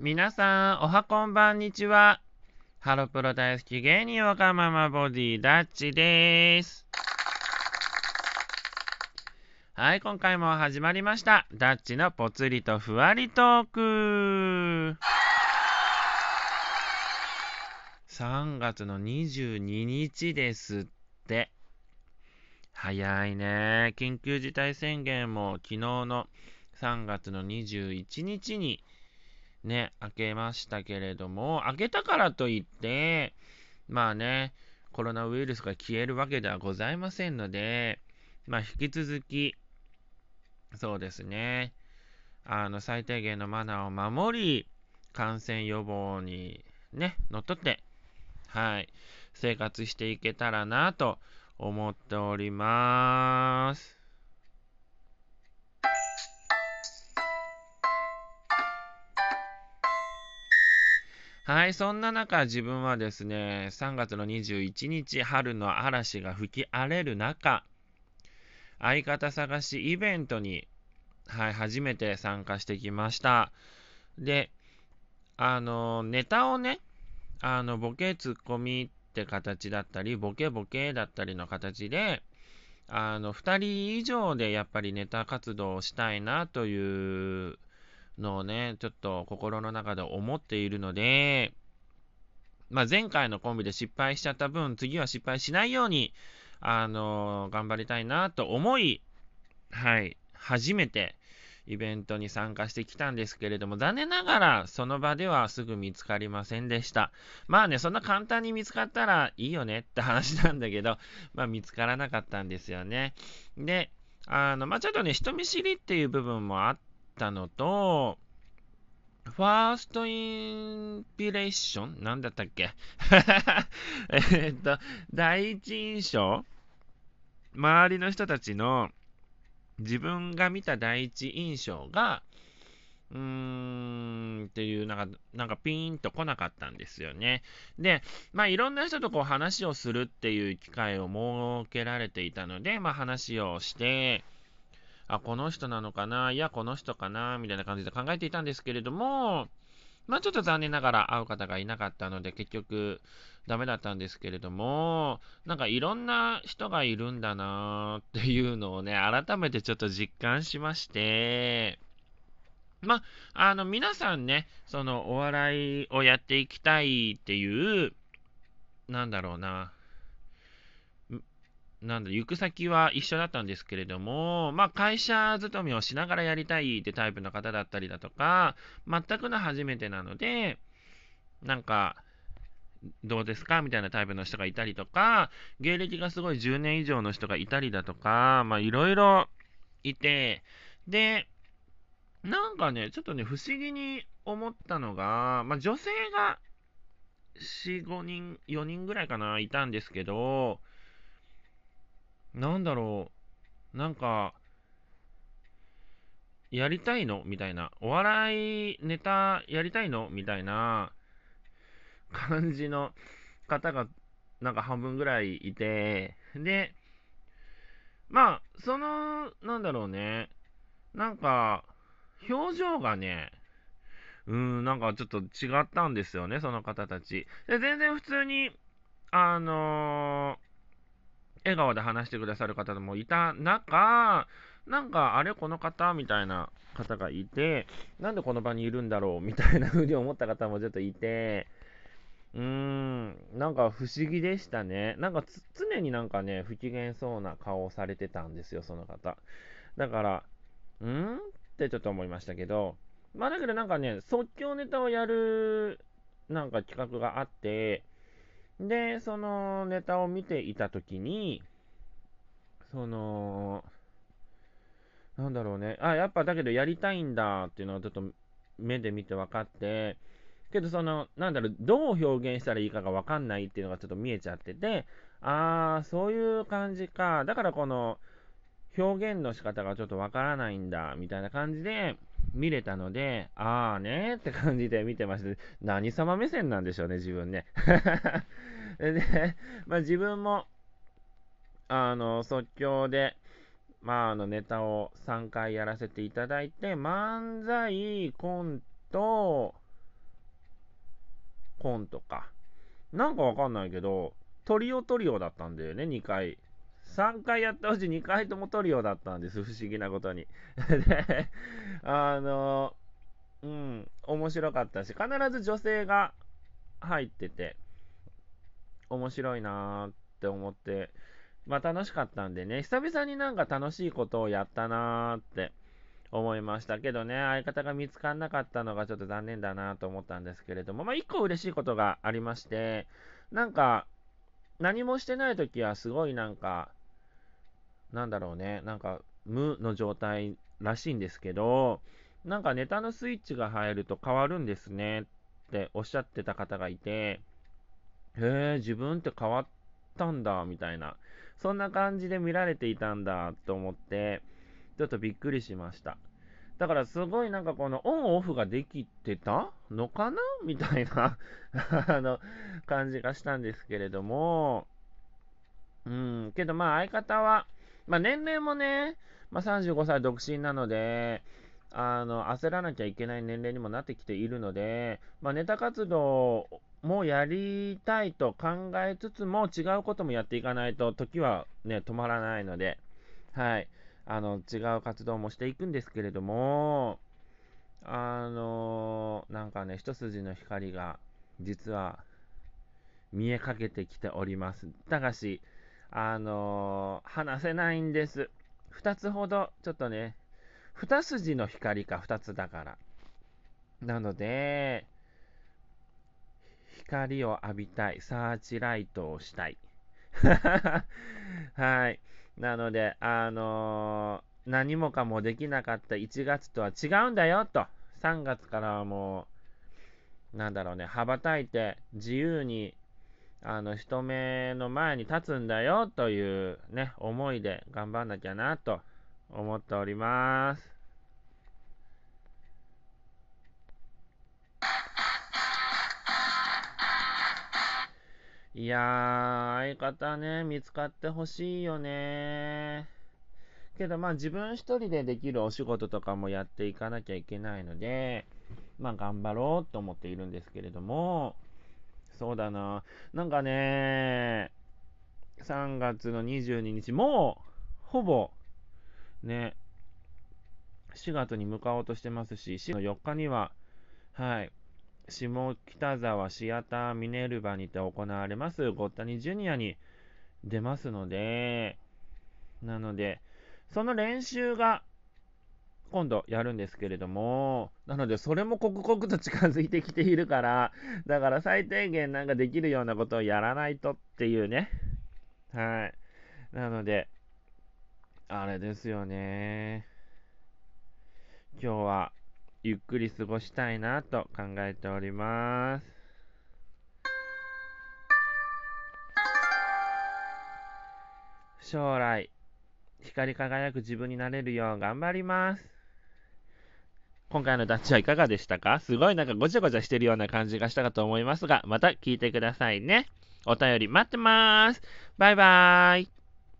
皆さん、おはこんばんにちは。ハロプロ大好き芸人わがままボディダッチです。はい、今回も始まりました。ダッチのぽつりとふわりトーク。3月の22日ですって。早いね。緊急事態宣言も昨日の3月の21日にね、明けましたけれども、明けたからといって、まあね、コロナウイルスが消えるわけではございませんので、まあ引き続き、そうですね、あの最低限のマナーを守り、感染予防にね、のっとって、はい、生活していけたらなと思っております。はい、そんな中、自分はですね、3月の21日、春の嵐が吹き荒れる中、相方探しイベントに、はい、初めて参加してきました。で、あの、ネタをね、あの、ボケツッコミって形だったり、ボケボケだったりの形で、あの、2人以上でやっぱりネタ活動をしたいなというのをね、ちょっと心の中で思っているので、まあ、前回のコンビで失敗しちゃった分、次は失敗しないように、あのー、頑張りたいなと思い、はい、初めてイベントに参加してきたんですけれども、残念ながらその場ではすぐ見つかりませんでした。まあね、そんな簡単に見つかったらいいよねって話なんだけど、まあ見つからなかったんですよね。で、あの、まあちょっとね、人見知りっていう部分もあっったのと、ファーストインピレーションなんだったっけ？えっと、第一印象周りの人たちの自分が見た第一印象が、うーんっていう、なんか、なんかピーンと来なかったんですよね。で、まあいろんな人とこう話をするっていう機会を設けられていたので、まあ話をして、あ、この人なのかな、いや、この人かな、みたいな感じで考えていたんですけれども、まあちょっと残念ながら会う方がいなかったので、結局ダメだったんですけれども、なんかいろんな人がいるんだなっていうのをね、改めてちょっと実感しまして、まあ、あの、皆さんね、そのお笑いをやっていきたいっていう、なんだろうな、なんだ、行く先は一緒だったんですけれども、まあ、会社勤めをしながらやりたいってタイプの方だったりだとか、全くの初めてなので、なんか、どうですかみたいなタイプの人がいたりとか、芸歴がすごい10年以上の人がいたりだとか、まあ、いろいろいて、で、なんかね、ちょっとね、不思議に思ったのが、まあ、女性が4、5人、4人ぐらいかな、いたんですけど、なんだろう、なんか、やりたいの？みたいな。お笑いネタやりたいの？みたいな。感じの方がなんか半分ぐらいいて、で、まあ、その、なんだろうね、なんか、表情がね、うーん、なんかちょっと違ったんですよね、その方たち。で、全然普通に、あのー笑顔で話してくださる方もいた中、なんか、あれ、この方みたいな方がいて、なんでこの場にいるんだろうみたいな風に思った方もちょっといて、うーん、なんか不思議でしたね。なんか常になんかね、不機嫌そうな顔をされてたんですよ、その方。だから、んってちょっと思いましたけど、まあだけどなんかね、即興ネタをやる、なんか企画があって、で、そのネタを見ていたときに、その、なんだろうね、あ、やっぱだけどやりたいんだっていうのはちょっと目で見て分かって、けどその、なんだろう、どう表現したらいいかが分かんないっていうのがちょっと見えちゃってて、あー、そういう感じか。だからこの、表現の仕方がちょっと分からないんだ、みたいな感じで、見れたので、あーねって感じで見てました。何様目線なんでしょうね、自分ね。で、まあ、自分も、あの、即興で、まあ、あの、ネタを3回やらせていただいて、漫才、コント、コンとか、なんかわかんないけど、トリオトリオだったんだよね、2回。3回やったうち2回ともトリオだったんです、不思議なことに。で、あの、うん、面白かったし、必ず女性が入ってて、面白いなーって思って、まあ楽しかったんでね、久々になんか楽しいことをやったなーって思いましたけどね、相方が見つからなかったのがちょっと残念だなと思ったんですけれども、まあ一個嬉しいことがありまして、なんか、何もしてない時はすごいなんか、なんだろうね、なんか無の状態らしいんですけど、なんかネタのスイッチが入ると変わるんですねっておっしゃってた方がいて、へえ、自分って変わったんだ、みたいな。そんな感じで見られていたんだと思って、ちょっとびっくりしました。だからすごいなんかこのオンオフができてた？のかな？みたいな あの感じがしたんですけれども、うん、けどまあ相方は、まあ年齢もね、まあ35歳独身なので、あの焦らなきゃいけない年齢にもなってきているので、まあ、ネタ活動もやりたいと考えつつも違うこともやっていかないと時はね止まらないので、はい、あの違う活動もしていくんですけれども、あのなんかね、一筋の光が実は見えかけてきております。ただし、あの話せないんです。2つほどちょっとね、2筋の光か2つだから。なので、光を浴びたい。サーチライトをしたい。はい。なので、あのー、何もかもできなかった1月とは違うんだよと。3月からはもう、なんだろうね、羽ばたいて自由にあの人目の前に立つんだよというね、思いで頑張んなきゃなと思っております。いやー、相方ね、見つかってほしいよねけどまあ自分一人でできるお仕事とかもやっていかなきゃいけないので、まあ頑張ろうと思っているんですけれども、そうだな、なんかね、3月の22日、もう、ほぼ、ね、4月に向かおうとしてますし、4の4日には、はい、下北沢シアターミネルヴァにて行われますゴッタニジュニアに出ますので、なので、その練習が今度やるんですけれども、なのでそれも刻々と近づいてきているから、だから最低限なんかできるようなことをやらないとっていうね。はい。なので、あれですよね。今日はゆっくり過ごしたいなと考えております。将来、光り輝く自分になれるよう頑張ります。今回のダッチはいかがでしたか？すごいなんかごちゃごちゃしてるような感じがしたかと思いますが、また聞いてくださいね。お便り待ってまーす。バイバーイ。